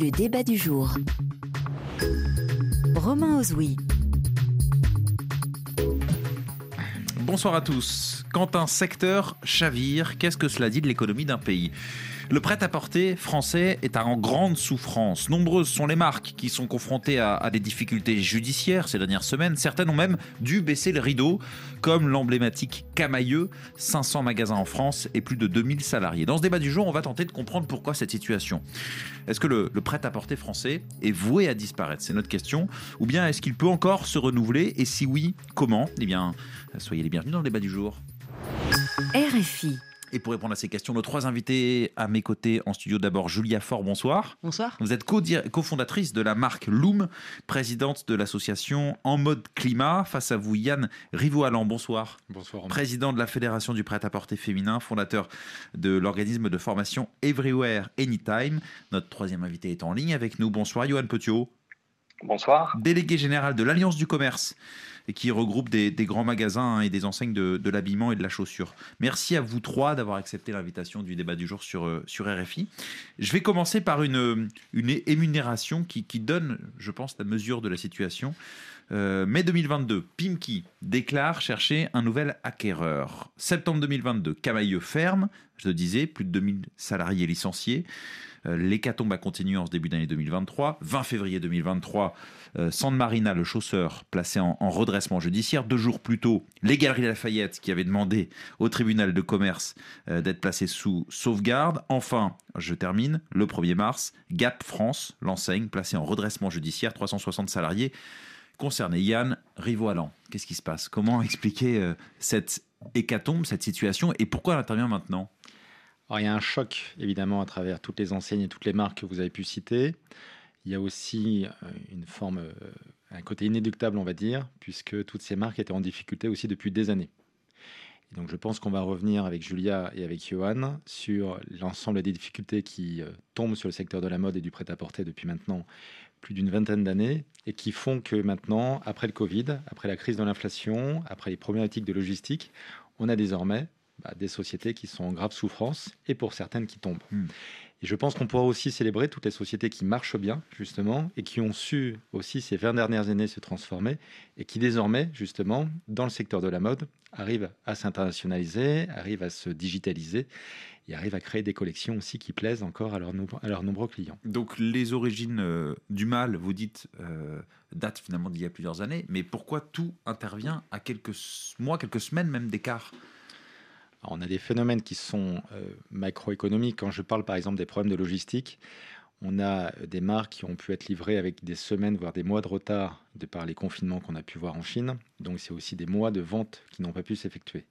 Le débat du jour. Romain Ozoui. Bonsoir à tous. Quand un secteur chavire, qu'est-ce que cela dit de l'économie d'un pays? Le prêt-à-porter français est en grande souffrance. Nombreuses sont les marques qui sont confrontées à, des difficultés judiciaires ces dernières semaines. Certaines ont même dû baisser le rideau, comme l'emblématique Camailleux, 500 magasins en France et plus de 2000 salariés. Dans ce débat du jour, on va tenter de comprendre pourquoi cette situation. Est-ce que le, le prêt-à-porter français est voué à disparaître? C'est notre question. Ou bien est-ce qu'il peut encore se renouveler? Et si oui, comment? Eh bien, soyez les bienvenus dans le débat du jour. RFI. Et pour répondre à ces questions, nos trois invités à mes côtés en studio, d'abord Julia Faure, bonsoir. Bonsoir. Vous êtes cofondatrice de la marque Loom, présidente de l'association En mode climat. Face à vous, Yann Rivoalan, bonsoir. Bonsoir. Président de la Fédération du prêt-à-porter féminin, fondateur de l'organisme de formation Everywhere Anytime. Notre troisième invité est en ligne avec nous. Bonsoir, Johan Petiot. Bonsoir. Délégué général de l'Alliance du commerce et qui regroupe des, grands magasins et des enseignes de, l'habillement et de la chaussure. Merci à vous trois d'avoir accepté l'invitation du débat du jour sur, euh, sur RFI. Je vais commencer par une, une émunération qui, qui donne, je pense, la mesure de la situation. Euh, mai 2022, Pimki déclare chercher un nouvel acquéreur. Septembre 2022, Camailleux ferme, je le disais, plus de 2000 salariés licenciés. Euh, l'hécatombe a continué en ce début d'année 2023. 20 février 2023, euh, San Marina, le chausseur, placé en, redressement judiciaire. Deux jours plus tôt, les Galeries Lafayette qui avaient demandé au tribunal de commerce euh, d'être placé sous sauvegarde. Enfin, je termine, le 1er mars, Gap France, l'enseigne, placée en redressement judiciaire, 360 salariés concernés. Yann Rivoalan, qu'est-ce qui se passe? Comment expliquer cette hécatombe, cette situation? Et pourquoi elle intervient maintenant? Alors, il y a un choc, évidemment, à travers toutes les enseignes et toutes les marques que vous avez pu citer. Il y a aussi euh, une forme, euh, un côté inéductable, on va dire, puisque toutes ces marques étaient en difficulté aussi depuis des années. Et donc, je pense qu'on va revenir avec Julia et avec Johan sur l'ensemble des difficultés qui euh, tombent sur le secteur de la mode et du prêt-à-porter depuis maintenant plus d'une vingtaine d'années et qui font que maintenant, après le Covid, après la crise de l'inflation, après les problématiques de logistique, on a désormais bah, des sociétés qui sont en grave souffrance et pour certaines qui tombent. Hmm. Et je pense qu'on pourra aussi célébrer toutes les sociétés qui marchent bien, justement, et qui ont su aussi ces 20 dernières années se transformer, et qui désormais, justement, dans le secteur de la mode, arrivent à s'internationaliser, arrivent à se digitaliser, et arrivent à créer des collections aussi qui plaisent encore à, leurs nombreux clients. Donc les origines euh, du mal, vous dites, euh, datent finalement d'il y a plusieurs années, mais pourquoi tout intervient à quelques mois, quelques semaines même d'écart? On a des phénomènes qui sont euh, macroéconomiques. Quand je parle par exemple des problèmes de logistique, on a des marques qui ont pu être livrées avec des semaines, voire des mois de retard de par les confinements qu'on a pu voir en Chine. Donc c'est aussi des mois de vente qui n'ont pas pu s'effectuer.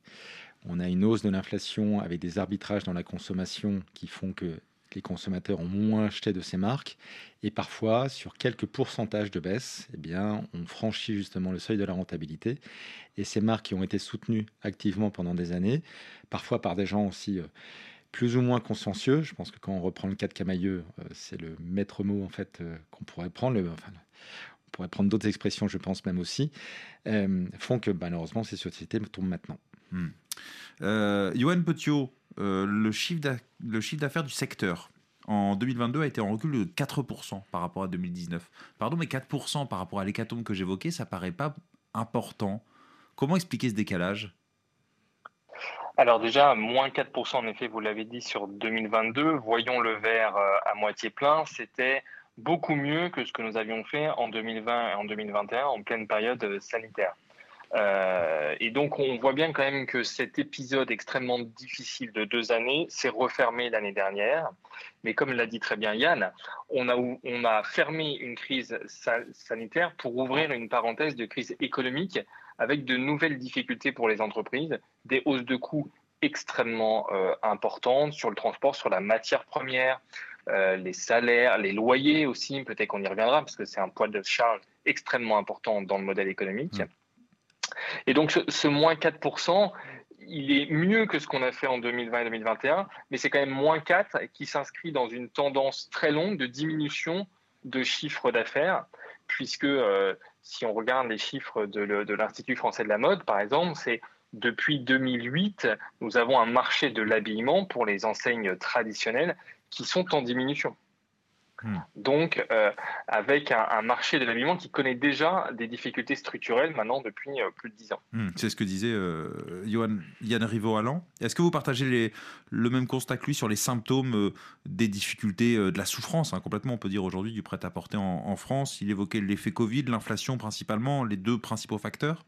On a une hausse de l'inflation avec des arbitrages dans la consommation qui font que les consommateurs ont moins acheté de ces marques et parfois sur quelques pourcentages de baisse, eh bien, on franchit justement le seuil de la rentabilité et ces marques qui ont été soutenues activement pendant des années, parfois par des gens aussi euh, plus ou moins consciencieux. Je pense que quand on reprend le cas de Camailleux, euh, c'est le maître mot en fait euh, qu'on pourrait prendre. on pourrait prendre d'autres expressions, je pense même aussi, font que malheureusement ces sociétés tombent maintenant. Hmm. Yoann Petiot, le chiffre d'affaires du secteur en 2022 a été en recul de 4% par rapport à 2019. Pardon, mais 4% par rapport à l'hécatombe que j'évoquais, ça paraît pas important. Comment expliquer ce décalage? Alors déjà, moins 4% en effet, vous l'avez dit, sur 2022. Voyons le verre euh, à moitié plein. C'était beaucoup mieux que ce que nous avions fait en 2020 et en 2021 en pleine période euh, sanitaire. Euh, et donc, on voit bien quand même que cet épisode extrêmement difficile de deux années s'est refermé l'année dernière. Mais comme l'a dit très bien Yann, on a, fermé une crise sanitaire pour ouvrir une parenthèse de crise économique avec de nouvelles difficultés pour les entreprises, des hausses de coûts extrêmement euh, importantes sur le transport, sur la matière première, euh, les salaires, les loyers aussi, peut-être qu'on y reviendra, parce que c'est un poids de charge extrêmement important dans le modèle économique. Et donc ce, ce moins 4%, il est mieux que ce qu'on a fait en 2020 et 2021, mais c'est quand même moins 4 qui s'inscrit dans une tendance très longue de diminution de chiffre d'affaires, puisque euh, si on regarde les chiffres de l'Institut français de la mode, par exemple, c'est depuis 2008, nous avons un marché de l'habillement pour les enseignes traditionnelles qui sont en diminution. Hmm. Donc, euh, avec un, marché de l'habillement qui connaît déjà des difficultés structurelles maintenant depuis euh, plus de dix ans. Hmm. C'est ce que disait euh, Yann Riveau-Allan. Est-ce que vous partagez les, le même constat que lui sur les symptômes des difficultés de la souffrance, hein, complètement, on peut dire aujourd'hui, du prêt-à-porter en, France? Il évoquait l'effet Covid, l'inflation principalement, les deux principaux facteurs?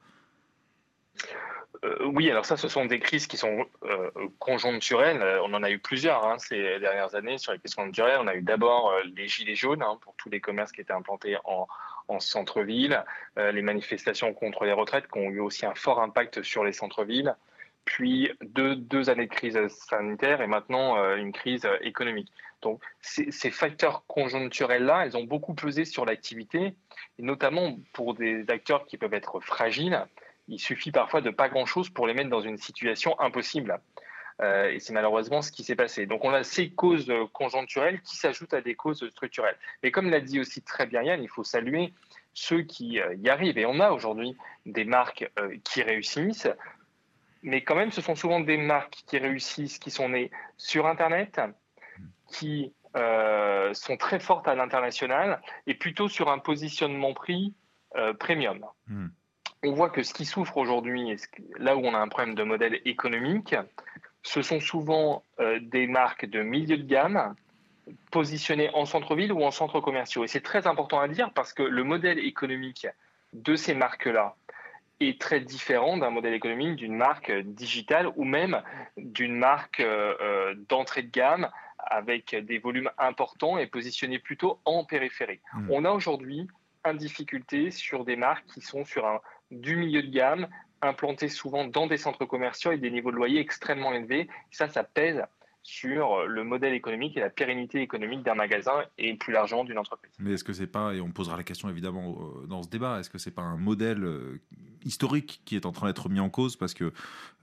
Euh, oui, alors ça, ce sont des crises qui sont euh, conjoncturelles. Euh, on en a eu plusieurs hein, ces dernières années sur les crises conjoncturelles. On a eu d'abord les gilets jaunes hein, pour tous les commerces qui étaient implantés en, centre-ville, les manifestations contre les retraites qui ont eu aussi un fort impact sur les centres-villes, puis deux, années de crise sanitaire et maintenant une crise économique. Donc ces, ces facteurs conjoncturels-là, ils ont beaucoup pesé sur l'activité, notamment pour des acteurs qui peuvent être fragiles il suffit parfois de pas grand-chose pour les mettre dans une situation impossible. Euh, et c'est malheureusement ce qui s'est passé. Donc on a ces causes conjoncturelles qui s'ajoutent à des causes structurelles. Mais comme l'a dit aussi très bien Yann, il faut saluer ceux qui euh, y arrivent. Et on a aujourd'hui des marques euh, qui réussissent. Mais quand même, ce sont souvent des marques qui réussissent, qui sont nées sur Internet, qui sont très fortes à l'international et plutôt sur un positionnement prix premium. Hmm on voit que ce qui souffre aujourd'hui, là où on a un problème de modèle économique, ce sont souvent euh, des marques de milieu de gamme positionnées en centre-ville ou en centres commerciaux. Et c'est très important à dire parce que le modèle économique de ces marques-là est très différent d'un modèle économique d'une marque digitale ou même d'une marque euh, euh, d'entrée de gamme avec des volumes importants et positionnée plutôt en périphérie. Mmh. On a aujourd'hui une difficulté sur des marques qui sont sur un du milieu de gamme, implantés souvent dans des centres commerciaux et des niveaux de loyer extrêmement élevés. Ça, ça pèse sur le modèle économique et la pérennité économique d'un magasin et plus largement d'une entreprise. Mais est-ce que c'est pas, et on posera la question évidemment euh, dans ce débat, est-ce que c'est pas un modèle euh, historique qui est en train d'être mis en cause parce que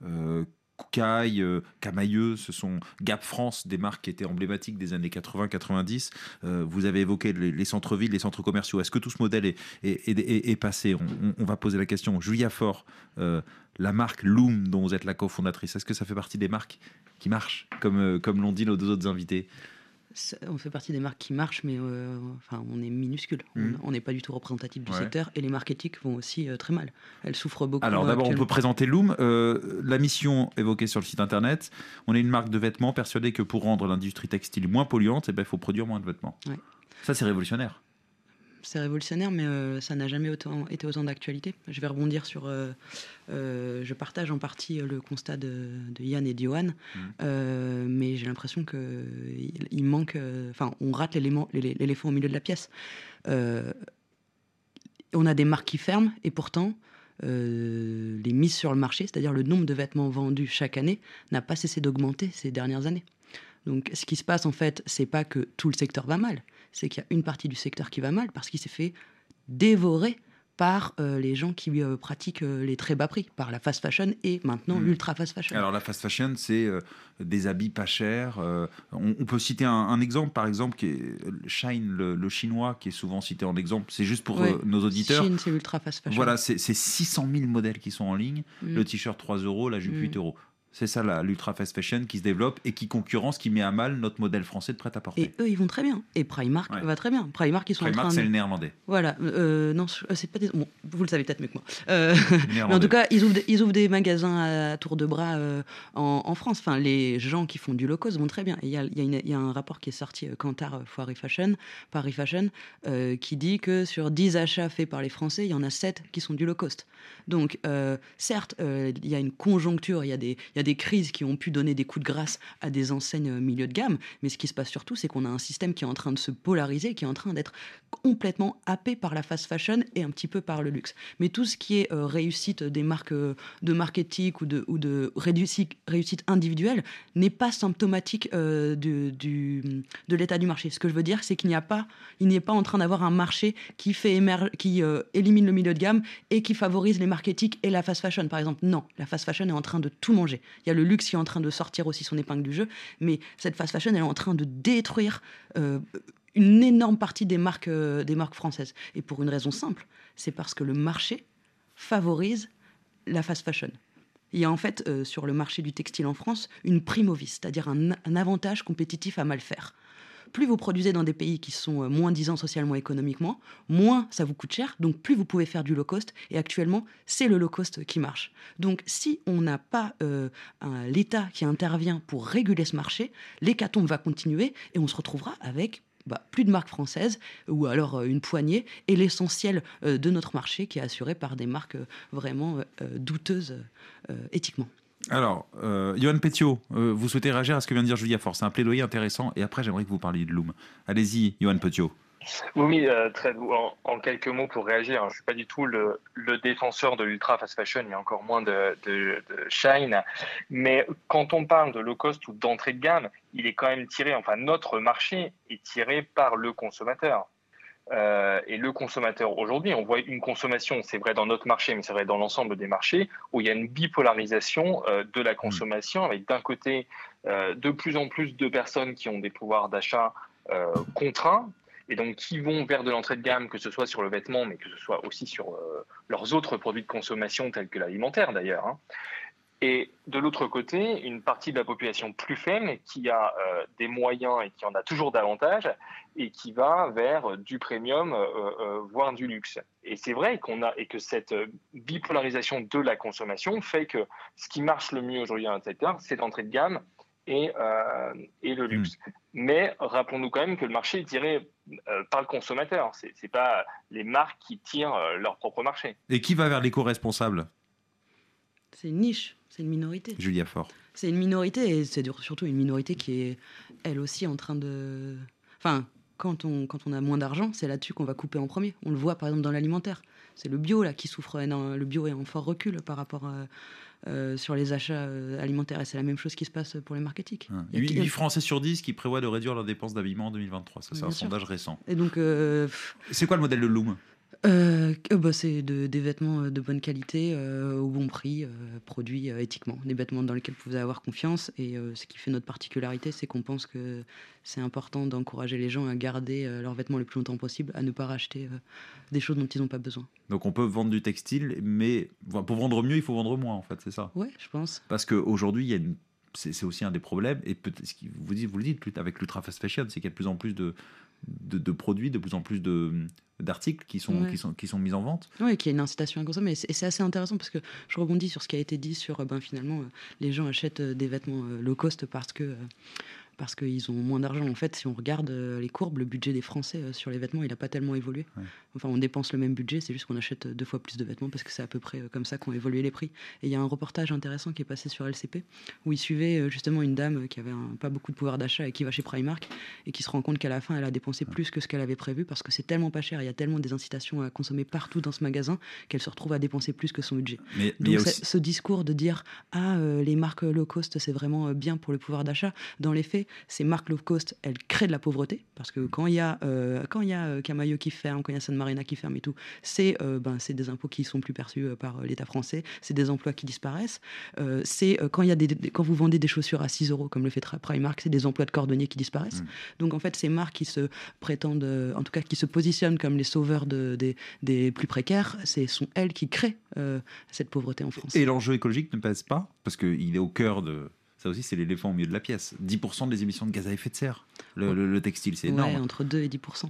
euh, Koukaï, euh, Camailleux, ce sont Gap France, des marques qui étaient emblématiques des années 80-90. Euh, vous avez évoqué les, centres-villes, les centres commerciaux. Est-ce que tout ce modèle est, passé on, va poser la question. Julia Fort, euh, la marque Loom, dont vous êtes la cofondatrice, est-ce que ça fait partie des marques qui marchent, comme, comme l'ont dit nos deux autres invités? On fait partie des marques qui marchent, mais euh, enfin, on est minuscule. On hmm. n'est pas du tout représentatif du secteur. Et les marques éthiques vont aussi euh, très mal. Elles souffrent beaucoup. Alors d'abord, on peut présenter Loom. Euh, la mission évoquée sur le site internet. On est une marque de vêtements persuadée que pour rendre l'industrie textile moins polluante, eh ben, il faut produire moins de vêtements. Ça, c'est révolutionnaire c'est révolutionnaire, mais euh, ça n'a jamais autant, été autant d'actualité. Je vais rebondir sur. Euh, euh, je partage en partie le constat de, Yann et d'Yohan, mmh. mais j'ai l'impression qu'il il manque. Enfin, on rate l'éléphant au milieu de la pièce. on a des marques qui ferment, et pourtant. les mises sur le marché, c'est-à-dire le nombre de vêtements vendus chaque année, n'a pas cessé d'augmenter ces dernières années. Donc, ce qui se passe en fait, c'est pas que tout le secteur va mal, c'est qu'il y a une partie du secteur qui va mal parce qu'il s'est fait dévorer par euh, les gens qui euh, pratiquent euh, les très bas prix, par la fast fashion et maintenant hmm. l'ultra fast fashion. Alors la fast fashion, c'est des habits pas chers. On, peut citer un, exemple, par exemple, qui est Shine, le, chinois, qui est souvent cité en exemple. C'est juste pour nos auditeurs. Shine, c'est ultra fast fashion. Voilà, c'est 600 000 modèles qui sont en ligne. Hmm. Le t-shirt 3 euros, la jupe 8 hmm. euros. C'est ça l'ultra fast fashion qui se développe et qui concurrence, qui met à mal notre modèle français de prêt-à-porter. Et eux, ils vont très bien. Et Primark va très bien. Primark, ils sont Primark, en train c'est le néerlandais. Voilà. Euh, non, euh, c'est pas des... bon, vous le savez peut-être mieux que moi. Euh, mais en tout cas, ils ouvrent, des, ils ouvrent des magasins à tour de bras en, France. Enfin, les gens qui font du low cost vont très bien. Il y a, y a, un rapport qui est sorti, Kantar Foire Fashion, Paris Fashion, qui dit que sur 10 achats faits par les Français, il y en a 7 qui sont du low cost. Donc, certes, il y a une conjoncture, il y, a des, il y a des crises qui ont pu donner des coups de grâce à des enseignes euh, milieu de gamme. Mais ce qui se passe surtout, c'est qu'on a un système qui est en train de se polariser, qui est en train d'être complètement happé par la fast fashion et un petit peu par le luxe. Mais tout ce qui est euh, réussite des marques euh, de marketing ou de, réussite, individuelle n'est pas symptomatique de l'état du marché. Ce que je veux dire, c'est qu'il n'y a pas, il n'est pas en train d'avoir un marché qui fait émerger, qui élimine le milieu de gamme et qui favorise les marketing et la fast fashion, par exemple. Non, la fast fashion est en train de tout manger. Il y a le luxe qui est en train de sortir aussi son épingle du jeu, mais cette fast fashion, est en train de détruire euh, une énorme partie des marques, euh, des marques françaises. Et pour une raison simple, c'est parce que le marché favorise la fast fashion. Il y a en fait euh, sur le marché du textile en France une prime au vice, c'est-à-dire un, avantage compétitif à mal faire. Plus vous produisez dans des pays qui sont euh, moins disants socialement, économiquement, moins ça vous coûte cher, donc plus vous pouvez faire du low cost. Et actuellement, c'est le low cost qui marche. Donc si on n'a pas euh, l'État qui intervient pour réguler ce marché, l'hécatombe va continuer et on se retrouvera avec bah, plus de marques françaises ou alors une poignée et l'essentiel de notre marché qui est assuré par des marques vraiment douteuses éthiquement. Alors, euh, Johan Petiot, euh, vous souhaitez réagir à ce que vient de dire Julia Force. C'est un plaidoyer intéressant. Et après, j'aimerais que vous parliez de Loom. Allez-y, Johan Petiot. Oui, euh, en, quelques mots pour réagir. Je ne suis pas du tout le, défenseur de l'ultra fast fashion, il y a encore moins de, de, shine. Mais quand on parle de low cost ou d'entrée de gamme, il est quand même tiré, enfin notre marché est tiré par le consommateur. Euh, et le consommateur aujourd'hui, on voit une consommation, c'est vrai dans notre marché, mais c'est vrai dans l'ensemble des marchés, où il y a une bipolarisation euh, de la consommation, avec d'un côté euh, de plus en plus de personnes qui ont des pouvoirs d'achat contraints, et donc qui vont vers de l'entrée de gamme, que ce soit sur le vêtement, mais que ce soit aussi sur leurs autres produits de consommation, tels que l'alimentaire d'ailleurs. Hein. Et de l'autre côté, une partie de la population plus faible qui a euh, des moyens et qui en a toujours davantage et qui va vers du premium, euh, euh, voire du luxe. Et c'est vrai qu'on a et que cette bipolarisation de la consommation fait que ce qui marche le mieux aujourd'hui dans le secteur, c'est l'entrée de gamme et, et le luxe. Hmm. Mais rappelons-nous quand même que le marché est tiré par le consommateur. C'est n'est pas les marques qui tirent leur propre marché. Et qui va vers l'éco-responsable? C'est une niche. C'est une minorité. Julia Fort. C'est une minorité et c'est surtout une minorité qui est elle aussi en train de. Enfin, quand on, quand on a moins d'argent, c'est là-dessus qu'on va couper en premier. On le voit par exemple dans l'alimentaire. C'est le bio là qui souffre. Le bio est en fort recul par rapport à, euh, sur les achats euh, alimentaires. Et c'est la même chose qui se passe pour les marketing. Ah. 8, Français sur 10 qui prévoient de réduire leurs dépenses d'habillement en 2023. Ça, c'est un sondage récent. Et donc, euh, c'est quoi le modèle de Loom? Euh, bah, C'est de, des vêtements euh, de bonne qualité, euh, au bon prix, produits éthiquement. Des vêtements dans lesquels vous pouvez avoir confiance. Et ce qui fait notre particularité, c'est qu'on pense que c'est important d'encourager les gens à garder leurs vêtements le plus longtemps possible, à ne pas racheter des choses dont ils n'ont pas besoin. Donc on peut vendre du textile, mais pour vendre mieux, il faut vendre moins, en fait, c'est ça? Oui, je pense. Parce qu'aujourd'hui, il y a une c'est aussi un des problèmes. Et ce vous, dites, vous le dites avec l'ultra fast fashion, c'est qu'il y a de plus en plus de, de, produits, de plus en plus de, d'articles qui sont, qui, sont, qui sont mis en vente. Oui, qui a une incitation à consommer. Et c'est assez intéressant parce que je rebondis sur ce qui a été dit sur ben, finalement, euh, les gens achètent euh, des vêtements euh, low cost parce que parce qu'ils ont moins d'argent. En fait, si on regarde euh, les courbes, le budget des Français euh, sur les vêtements, il n'a pas tellement évolué. Enfin, on dépense le même budget, c'est juste qu'on achète deux fois plus de vêtements parce que c'est à peu près euh, comme ça qu'ont évolué les prix. Et il y a un reportage intéressant qui est passé sur LCP où il suivait justement une dame qui avait pas beaucoup de pouvoir d'achat et qui va chez Primark et qui se rend compte qu'à la fin, elle a dépensé plus que ce qu'elle avait prévu parce que c'est tellement pas cher, il y a tellement des incitations à consommer partout dans ce magasin qu'elle se retrouve à dépenser plus que son budget. Mais, Donc, ce discours de dire ah les marques low cost c'est vraiment bien pour le pouvoir d'achat, dans les faits, ces marques low cost, elles créent de la pauvreté parce que quand il y a euh, quand il y a euh, Camailleux qui ferme, quand il y a San Marina qui ferme et tout, c'est euh, ben des impôts qui sont plus perçus par l'État français, c'est des emplois qui disparaissent. c'est quand il y a des, quand vous vendez des chaussures à 6 euros comme le fait Primark, c'est des emplois de cordonniers qui disparaissent. Mm. Donc en fait, ces marques qui se prétendent, en tout cas qui se positionnent comme les sauveurs de, des, des plus précaires, ce sont elles qui créent cette pauvreté en France. Et l'enjeu écologique ne pèse pas parce qu'il est au cœur de ça aussi, c'est l'éléphant au milieu de la pièce. 10% des émissions de gaz à effet de serre, le, textile, c'est énorme. entre 2 et 10%.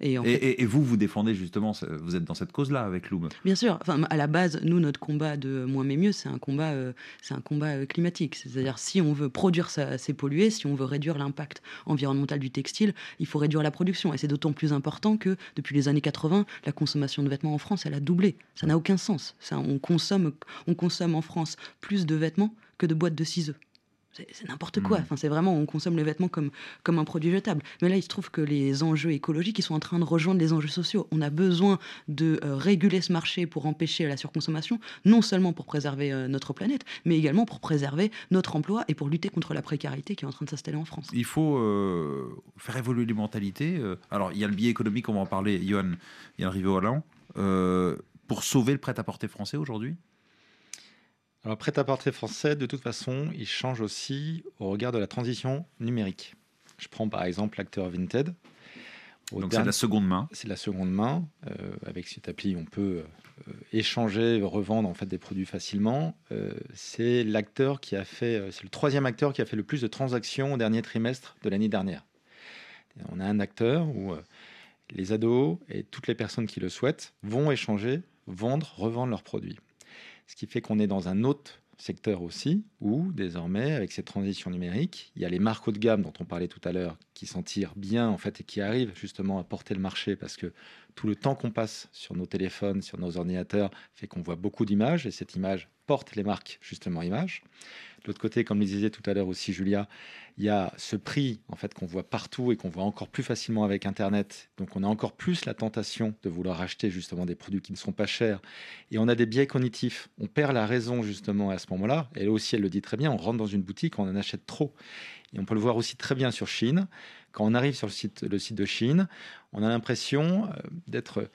Et, et, vous, vous défendez justement, vous êtes dans cette cause-là avec Loom. Bien sûr. Enfin, à la base, nous, notre combat de moins mais mieux, c'est un combat, euh, c'est un combat euh, climatique. C'est-à-dire, si on veut produire assez pollué, si on veut réduire l'impact environnemental du textile, il faut réduire la production. Et c'est d'autant plus important que depuis les années 80, la consommation de vêtements en France, elle a doublé. Ça n'a aucun sens. Ça, on consomme, on consomme en France plus de vêtements que de boîtes de ciseaux c'est n'importe quoi. Hmm. Enfin, c'est vraiment, on consomme les vêtements comme, comme un produit jetable. Mais là, il se trouve que les enjeux écologiques, ils sont en train de rejoindre les enjeux sociaux. On a besoin de euh, réguler ce marché pour empêcher la surconsommation, non seulement pour préserver euh, notre planète, mais également pour préserver notre emploi et pour lutter contre la précarité qui est en train de s'installer en France. Il faut euh, faire évoluer les mentalités. Alors, il y a le biais économique, on va en parler. Johan, il y a le Hollande. pour sauver le prêt-à-porter français aujourd'hui? Alors, prêt-à-porter français, de toute façon, il change aussi au regard de la transition numérique. Je prends par exemple l'acteur Vinted. Donc, c'est la seconde main. C'est la seconde main. Euh, avec cette appli, on peut euh, échanger, revendre en fait des produits facilement. Euh, c'est l'acteur qui a fait, c'est le troisième acteur qui a fait le plus de transactions au dernier trimestre de l'année dernière. on a un acteur où les ados et toutes les personnes qui le souhaitent vont échanger, vendre, revendre leurs produits. Ce qui fait qu'on est dans un autre secteur aussi, où désormais, avec cette transition numérique, il y a les marques haut de gamme dont on parlait tout à l'heure, qui s'en tirent bien en fait et qui arrivent justement à porter le marché parce que tout le temps qu'on passe sur nos téléphones, sur nos ordinateurs, fait qu'on voit beaucoup d'images et cette image porte les marques justement images. L'autre côté, comme le disait tout à l'heure aussi Julia, il y a ce prix en fait qu'on voit partout et qu'on voit encore plus facilement avec Internet. Donc on a encore plus la tentation de vouloir acheter justement des produits qui ne sont pas chers. Et on a des biais cognitifs. On perd la raison justement à ce moment-là. Elle aussi, elle le dit très bien. On rentre dans une boutique, on en achète trop. Et on peut le voir aussi très bien sur Chine. Quand on arrive sur le site, le site de Chine, on a l'impression euh, d'être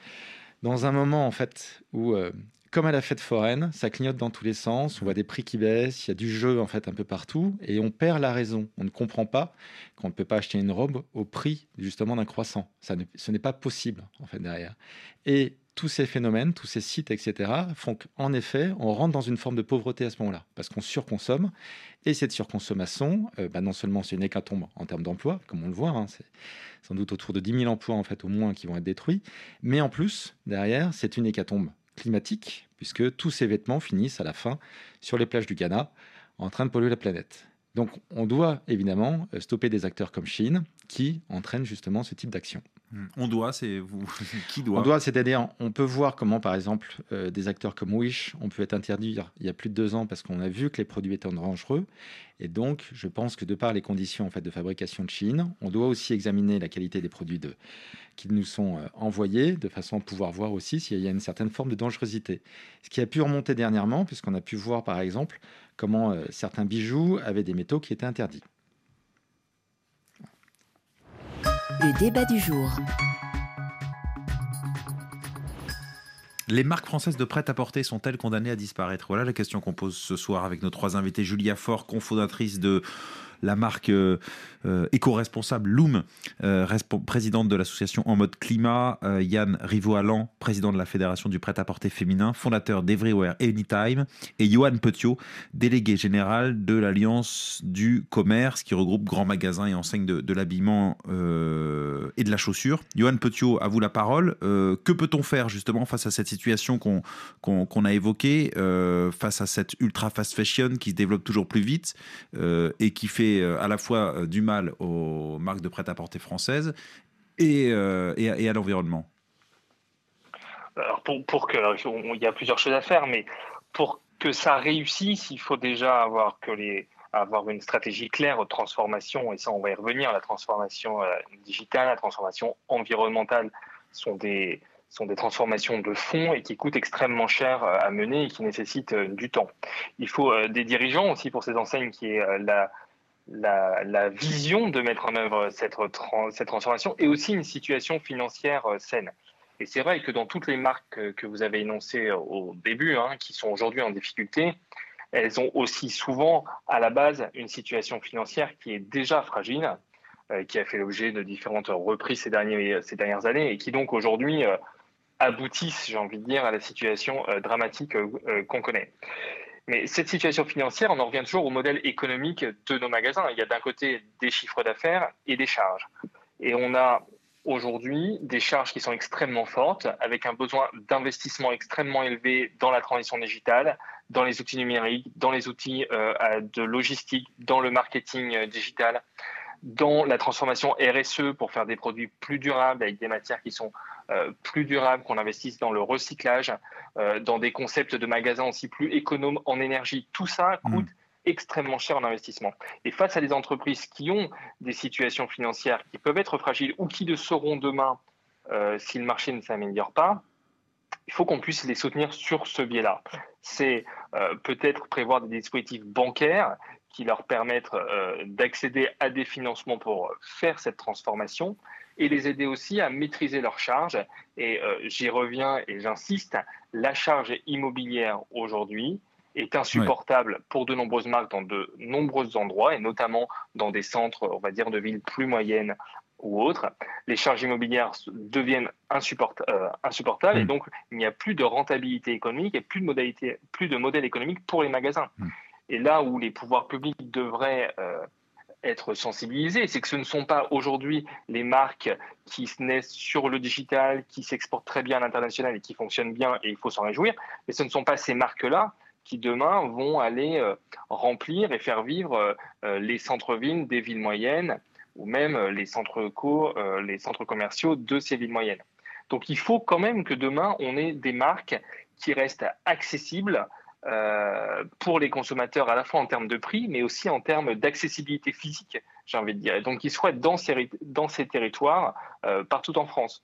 dans un moment en fait où euh, comme à la fête foraine, ça clignote dans tous les sens, on voit des prix qui baissent, il y a du jeu en fait un peu partout, et on perd la raison. On ne comprend pas qu'on ne peut pas acheter une robe au prix justement d'un croissant. Ça ce n'est pas possible en fait derrière. Et tous ces phénomènes, tous ces sites, etc., font qu'en effet, on rentre dans une forme de pauvreté à ce moment-là, parce qu'on surconsomme, et cette surconsommation, euh, bah, non seulement c'est une hécatombe en termes d'emploi, comme on le voit, hein, c'est sans doute autour de 10 000 emplois en fait au moins qui vont être détruits, mais en plus, derrière, c'est une hécatombe climatique, puisque tous ces vêtements finissent à la fin sur les plages du Ghana en train de polluer la planète. Donc on doit évidemment euh, stopper des acteurs comme Chine qui entraînent justement ce type d'action. On doit, c'est vous qui doit On doit, c'est-à-dire on peut voir comment par exemple euh, des acteurs comme Wish, on peut être interdit il y a plus de deux ans parce qu'on a vu que les produits étaient dangereux. Et donc je pense que de par les conditions en fait de fabrication de Chine, on doit aussi examiner la qualité des produits de, qui nous sont euh, envoyés de façon à pouvoir voir aussi s'il y a une certaine forme de dangerosité. Ce qui a pu remonter dernièrement puisqu'on a pu voir par exemple comment euh, certains bijoux avaient des métaux qui étaient interdits. Le débat du jour. Les marques françaises de prêt-à-porter sont-elles condamnées à disparaître? Voilà la question qu'on pose ce soir avec nos trois invités. Julia Faure, cofondatrice de la marque euh, euh, éco-responsable Loom, euh, présidente de l'association En mode climat, Yann Riveau-Allan, président de la Fédération du prêt-à-porter féminin, fondateur d'Everywhere Anytime, et Johan Petiot, délégué général de l'Alliance du commerce qui regroupe grands magasins et enseignes de, l'habillement et de la chaussure. Johan Petiot, à vous la parole. que peut-on faire justement face à cette situation qu'on a évoquée, face à cette ultra fast fashion qui se développe toujours plus vite et qui fait euh, à la fois euh, du mal aux marques de prêt-à-porter françaises et, euh, à, l'environnement Alors pour, pour il y a plusieurs choses à faire, mais pour que ça réussisse, il faut déjà avoir que les avoir une stratégie claire de transformation, et ça on va y revenir, la transformation digitale, la transformation environnementale sont des, sont des transformations de fond et qui coûtent extrêmement cher à mener et qui nécessitent du temps. Il faut des dirigeants aussi pour ces enseignes qui est la, la, vision de mettre en œuvre cette, transformation et aussi une situation financière euh, saine. Et c'est vrai que dans toutes les marques que vous avez énoncées euh, au début, hein, qui sont aujourd'hui en difficulté, elles ont aussi souvent à la base une situation financière qui est déjà fragile, euh, qui a fait l'objet de différentes reprises ces, derniers, ces dernières années et qui donc aujourd'hui aboutissent, j'ai envie de dire, à la situation dramatique qu'on connaît. Mais cette situation financière, on en revient toujours au modèle économique de nos magasins. Il y a d'un côté des chiffres d'affaires et des charges. Et on a aujourd'hui des charges qui sont extrêmement fortes, avec un besoin d'investissement extrêmement élevé dans la transition digitale, dans les outils numériques, dans les outils euh, de logistique, dans le marketing euh, digital, dans la transformation RSE pour faire des produits plus durables avec des matières qui sont plus durables, qu'on investisse dans le recyclage, euh, dans des concepts de magasins aussi plus économes en énergie. Tout ça mm. coûte extrêmement cher en investissement. Et face à des entreprises qui ont des situations financières qui peuvent être fragiles ou qui le seront demain euh, si le marché ne s'améliore pas, il faut qu'on puisse les soutenir sur ce biais-là. C'est peut-être prévoir des dispositifs bancaires qui leur permettent euh, d'accéder à des financements pour faire cette transformation et les aider aussi à maîtriser leurs charges. Et euh, j'y reviens et j'insiste, la charge immobilière aujourd'hui est insupportable pour de nombreuses marques dans de nombreux endroits et notamment dans des centres, on va dire, de villes plus moyennes ou autres. Les charges immobilières deviennent euh, insupportables et mm. donc il n'y a plus de rentabilité économique et plus de, modalité, plus de modèle économique pour les magasins. Mm. Et là où les pouvoirs publics devraient euh, être sensibilisés. C'est que ce ne sont pas aujourd'hui les marques qui naissent sur le digital, qui s'exportent très bien à l'international et qui fonctionnent bien, et il faut s'en réjouir, mais ce ne sont pas ces marques-là qui demain vont aller euh, remplir et faire vivre euh, euh, les centres-villes des villes moyennes ou même les centres, co, les centres commerciaux de ces villes moyennes. Donc il faut quand même que demain on ait des marques qui restent accessibles pour les consommateurs à la fois en termes de prix, mais aussi en termes d'accessibilité physique, j'ai envie de dire. Et donc, qui soient dans ces, dans ces territoires partout en France.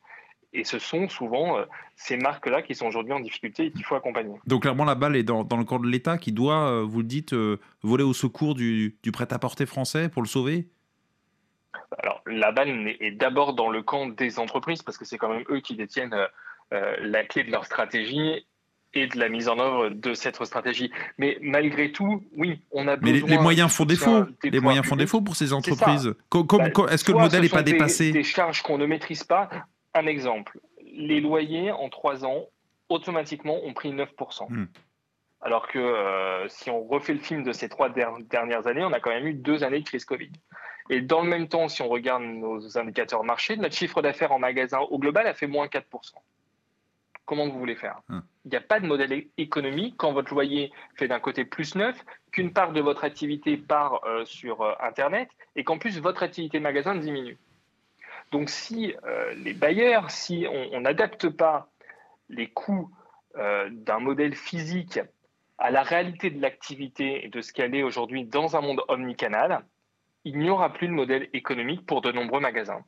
Et ce sont souvent euh, ces marques-là qui sont aujourd'hui en difficulté et qu'il faut accompagner. Donc clairement, la balle est dans, le camp de l'État qui doit, euh, vous le dites, euh, voler au secours du, prêt-à-porter français pour le sauver? Alors la balle est d'abord dans le camp des entreprises parce que c'est quand même eux qui détiennent la clé de leur stratégie et de la mise en œuvre de cette stratégie. Mais malgré tout, oui, on a besoin. Mais les, moyens font défaut. Les moyens font défaut pour ces entreprises. Bah, est-ce que le modèle n'est pas dépassé Des charges qu'on ne maîtrise pas. Un exemple, les loyers en trois ans, automatiquement, ont pris 9%. Hmm. Alors que euh, si on refait le film de ces trois dernières années, on a quand même eu deux années de crise Covid. Et dans le même temps, si on regarde nos indicateurs marché, notre chiffre d'affaires en magasin au global a fait moins 4%. Comment vous voulez faire hmm. Il n'y a pas de modèle économique quand votre loyer fait d'un côté plus 9, qu'une part de votre activité part euh, sur euh, Internet et qu'en plus votre activité de magasin diminue. Donc si euh, les bailleurs, si on n'adapte pas les coûts d'un modèle physique à la réalité de l'activité et de ce qu'elle est aujourd'hui dans un monde omnicanal, il n'y aura plus de modèle économique pour de nombreux magasins.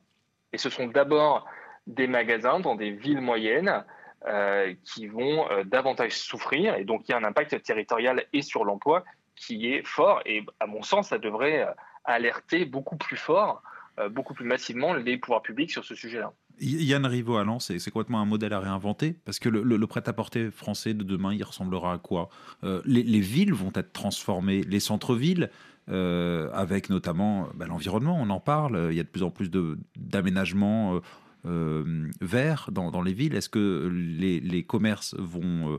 Et ce sont d'abord des magasins dans des villes moyennes euh, qui vont davantage souffrir. Et donc, il y a un impact territorial et sur l'emploi qui est fort. Et à mon sens, ça devrait alerter beaucoup plus fort euh, beaucoup plus massivement les pouvoirs publics sur ce sujet-là. Yann Rivaud à Lens, c'est complètement un modèle à réinventer parce que le, prêt-à-porter français de demain, il ressemblera à quoi? Euh, les, villes vont être transformées, les centres-villes, euh, avec notamment bah, l'environnement, on en parle, il y a de plus en plus d'aménagements verts dans, les villes. Est-ce que les, commerces vont,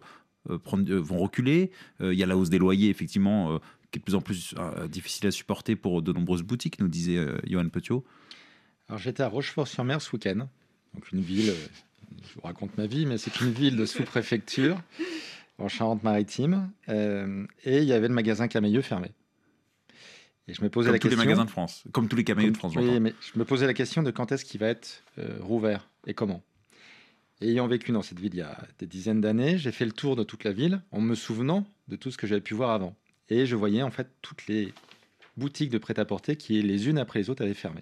prendre, vont reculer? Il y a la hausse des loyers, effectivement, qui est de plus en plus euh, difficile à supporter pour de nombreuses boutiques, nous disait euh, Johan Petiot. Alors j'étais à Rochefort-sur-Mer ce week-end, donc une ville, euh, je vous raconte ma vie, mais c'est une ville de sous-préfecture en Charente-Maritime, et il y avait le magasin Camailleux fermé. Et je me posais comme la tous question. les magasins de France, comme tous les Camailleux de France. Oui, mais je me posais la question de quand est-ce qu'il va être rouvert et comment. Et ayant vécu dans cette ville il y a des dizaines d'années, j'ai fait le tour de toute la ville en me souvenant de tout ce que j'avais pu voir avant. Et je voyais en fait toutes les boutiques de prêt-à-porter qui, les unes après les autres, avaient fermé.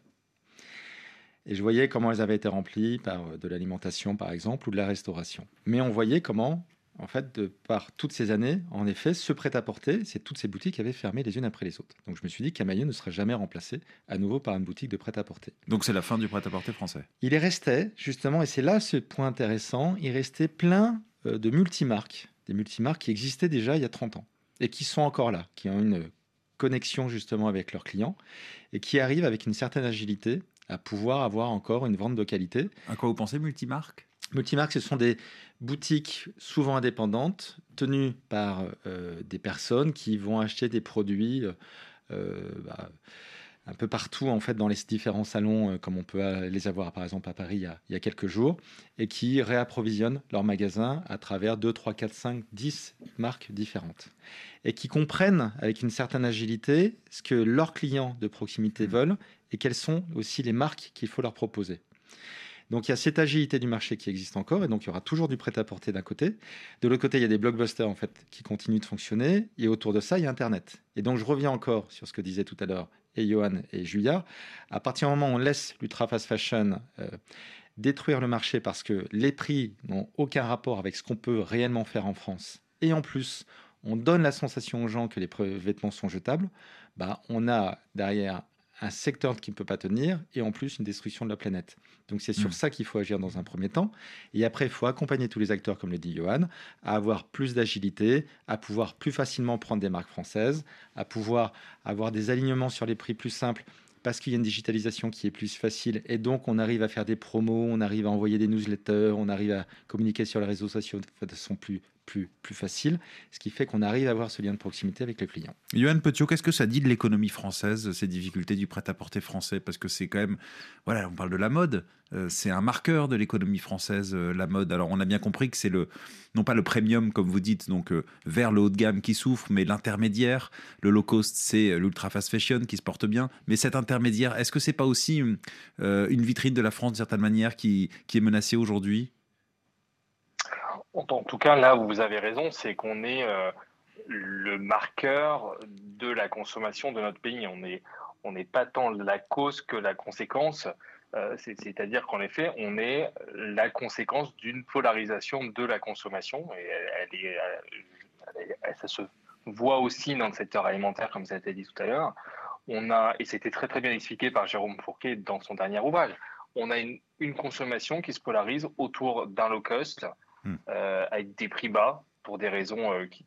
Et je voyais comment elles avaient été remplies par euh, de l'alimentation, par exemple, ou de la restauration. Mais on voyait comment, en fait, de par toutes ces années, en effet, ce prêt-à-porter, c'est toutes ces boutiques qui avaient fermé les unes après les autres. Donc je me suis dit qu'Amailleux ne serait jamais remplacé à nouveau par une boutique de prêt-à-porter. Donc c'est la fin du prêt-à-porter français. Il est restait, justement, et c'est là ce point intéressant, il restait plein euh, de multimarques, des multimarques qui existaient déjà il y a 30 ans et qui sont encore là, qui ont une connexion justement avec leurs clients et qui arrivent avec une certaine agilité à pouvoir avoir encore une vente de qualité. À quoi vous pensez multimarque Multimarque, ce sont des boutiques souvent indépendantes tenues par euh, des personnes qui vont acheter des produits euh, bah, un peu partout en fait dans les différents salons, euh, comme on peut les avoir par exemple à Paris il y, a, il y a quelques jours, et qui réapprovisionnent leurs magasins à travers 2, 3, 4, 5, 10 marques différentes, et qui comprennent avec une certaine agilité ce que leurs clients de proximité mmh. veulent et quelles sont aussi les marques qu'il faut leur proposer. Donc il y a cette agilité du marché qui existe encore, et donc il y aura toujours du prêt-à-porter d'un côté. De l'autre côté, il y a des blockbusters en fait qui continuent de fonctionner, et autour de ça, il y a Internet. Et donc je reviens encore sur ce que disait tout à l'heure et Johan et Julia. À partir du moment où on laisse l'ultra fast fashion euh, détruire le marché parce que les prix n'ont aucun rapport avec ce qu'on peut réellement faire en France, et en plus on donne la sensation aux gens que les vêtements sont jetables, bah, on a derrière un secteur qui ne peut pas tenir et en plus une destruction de la planète. Donc c'est sur hmm. ça qu'il faut agir dans un premier temps. Et après, il faut accompagner tous les acteurs, comme le dit Johan, à avoir plus d'agilité, à pouvoir plus facilement prendre des marques françaises, à pouvoir avoir des alignements sur les prix plus simples parce qu'il y a une digitalisation qui est plus facile et donc on arrive à faire des promos, on arrive à envoyer des newsletters, on arrive à communiquer sur les réseaux sociaux de façon plus plus, facile, ce qui fait qu'on arrive à avoir ce lien de proximité avec le client. Johan Petiot, qu'est-ce que ça dit de l'économie française, ces difficultés du prêt-à-porter français? Parce que c'est quand même, voilà, on parle de la mode, euh, c'est un marqueur de l'économie française, euh, la mode. Alors on a bien compris que c'est le, non pas le premium comme vous dites, donc euh, vers le haut de gamme qui souffre, mais l'intermédiaire. Le low cost, c'est l'ultra fast fashion qui se porte bien. Mais cet intermédiaire, est-ce que c'est pas aussi une vitrine de la France d'une certaine manière qui est menacée aujourd'hui? En tout cas, là où vous avez raison, c'est qu'on est, le marqueur de la consommation de notre pays. On n'est pas tant la cause que la conséquence. Euh, c'est-à-dire qu'en effet, on est la conséquence d'une polarisation de la consommation. Et ça se voit aussi dans le secteur alimentaire, comme ça a été dit tout à l'heure. On a, et c'était très très bien expliqué par Jérôme Fourquet dans son dernier ouvrage, on a une, consommation qui se polarise autour d'un low cost, euh, avec des prix bas, pour des raisons euh, qui,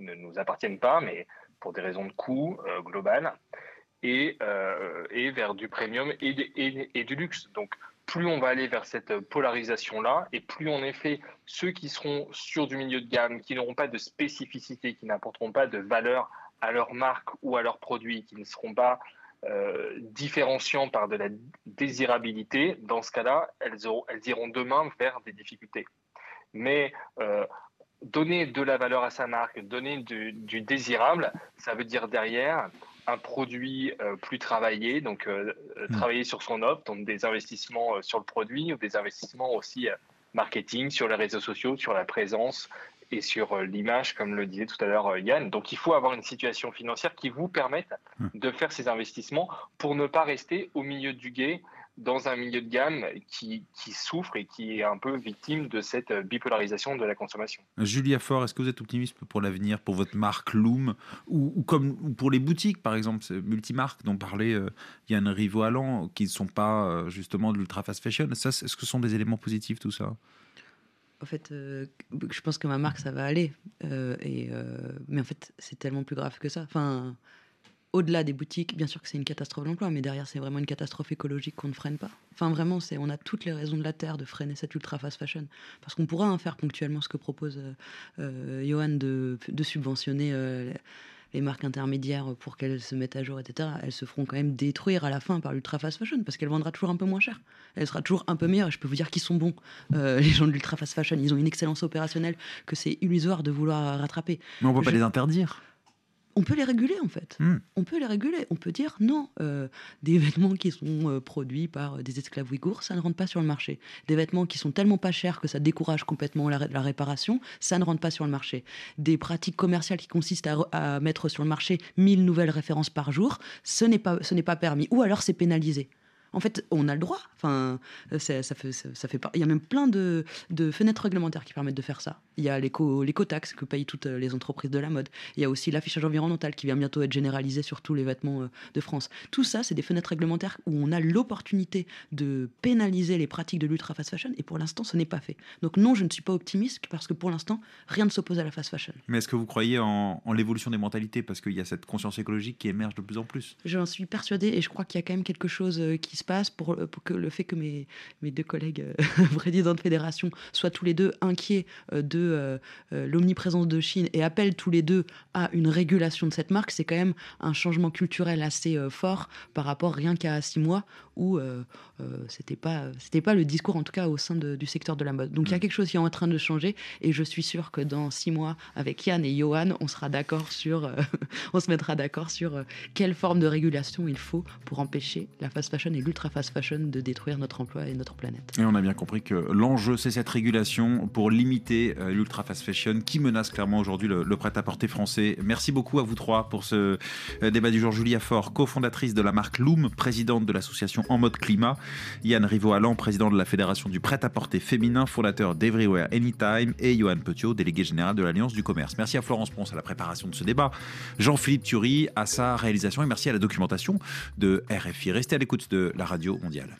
ne nous appartiennent pas, mais pour des raisons de coût global et, euh, vers du premium et, du luxe. Donc, plus on va aller vers cette polarisation-là, et plus en effet, ceux qui seront sur du milieu de gamme, qui n'auront pas de spécificité, qui n'apporteront pas de valeur à leur marque ou à leurs produits, qui ne seront pas euh, différenciants par de la désirabilité, dans ce cas-là, elles iront demain vers des difficultés. Mais euh, donner de la valeur à sa marque, donner du, du désirable, ça veut dire derrière un produit euh, plus travaillé, donc euh, hmm. travailler sur son offre, donc des investissements sur le produit ou des investissements aussi marketing, sur les réseaux sociaux, sur la présence et sur l'image, comme le disait tout à l'heure Yann. Donc il faut avoir une situation financière qui vous permette hmm. de faire ces investissements pour ne pas rester au milieu du guet dans un milieu de gamme qui, souffre et qui est un peu victime de cette bipolarisation de la consommation. Julia Fort, est-ce que vous êtes optimiste pour l'avenir, pour votre marque Loom, ou, comme pour les boutiques, par exemple, multimarques dont parlait euh, Yann Rivo-Allan, qui ne sont pas euh, justement de l'ultra fast fashion? Est-ce que ce sont des éléments positifs, tout ça? En fait, euh, je pense que ma marque, ça va aller. et, mais en fait, c'est tellement plus grave que ça. Enfin, au-delà des boutiques, bien sûr que c'est une catastrophe d'emploi, mais derrière, c'est vraiment une catastrophe écologique qu'on ne freine pas. Enfin, vraiment, c'est, on a toutes les raisons de la Terre de freiner cette ultra fast fashion. Parce qu'on pourra en faire ponctuellement ce que propose euh, euh Johan de, subventionner euh, les marques intermédiaires pour qu'elles se mettent à jour, etc. Elles se feront quand même détruire à la fin par l'ultra fast fashion parce qu'elle vendra toujours un peu moins cher. Elle sera toujours un peu meilleure. Et je peux vous dire qu'ils sont bons, euh, les gens de l'ultra fast fashion. Ils ont une excellence opérationnelle que c'est illusoire de vouloir rattraper. Mais on ne peut pas les interdire on peut les réguler en fait. Hmm. On peut les réguler. On peut dire non, euh, des vêtements qui sont euh, produits par des esclaves ouïghours, ça ne rentre pas sur le marché. Des vêtements qui sont tellement pas chers que ça décourage complètement la, réparation, ça ne rentre pas sur le marché. Des pratiques commerciales qui consistent à, à mettre sur le marché 1000 nouvelles références par jour, ce n'est pas, ce n'est pas permis. Ou alors c'est pénalisé en fait, on a le droit. Enfin, ça, fait, ça, fait pas. Il y a même plein de, fenêtres réglementaires qui permettent de faire ça. Il y a l'éco-taxe que payent toutes les entreprises de la mode. Il y a aussi l'affichage environnemental qui vient bientôt être généralisé sur tous les vêtements euh, de France. Tout ça, c'est des fenêtres réglementaires où on a l'opportunité de pénaliser les pratiques de l'ultra fast fashion. Et pour l'instant, ce n'est pas fait. Donc non, je ne suis pas optimiste parce que pour l'instant, rien ne s'oppose à la fast fashion. Mais est-ce que vous croyez en, l'évolution des mentalités? Parce qu'il y a cette conscience écologique qui émerge de plus en plus J'en suis persuadée et je crois qu'il y a quand même quelque chose euh, qui se passe pour, euh, pour que le fait que mes, deux collègues euh, présidents de fédération soient tous les deux inquiets euh, de l'omniprésence de Chine et appellent tous les deux à une régulation de cette marque, c'est quand même un changement culturel assez fort par rapport rien qu'à six mois où c'était pas c'était pas le discours en tout cas au sein du secteur de la mode. Donc il y a mm. quelque chose qui est en train de changer et je suis sûre que dans six mois avec Yann et Johan, on sera d'accord sur on se mettra d'accord sur quelle forme de régulation il faut pour empêcher la fast fashion et l'ultra fast fashion de détruire notre emploi et notre planète. Et on a bien compris que l'enjeu, c'est cette régulation pour limiter euh, l'ultra fast fashion qui menace clairement aujourd'hui le, prêt-à-porter français. Merci beaucoup à vous trois pour ce euh, débat du jour. Julia Faure, cofondatrice de la marque Loom, présidente de l'association En Mode Climat. Yann Rivo-Allan, président de la Fédération du prêt-à-porter féminin, fondateur d'Everywhere Anytime. Et Johan Petiot, délégué général de l'Alliance du commerce. Merci à Florence Ponce à la préparation de ce débat. Jean-Philippe Thury à sa réalisation et merci à la documentation de RFI. Restez à l'écoute de la radio mondiale.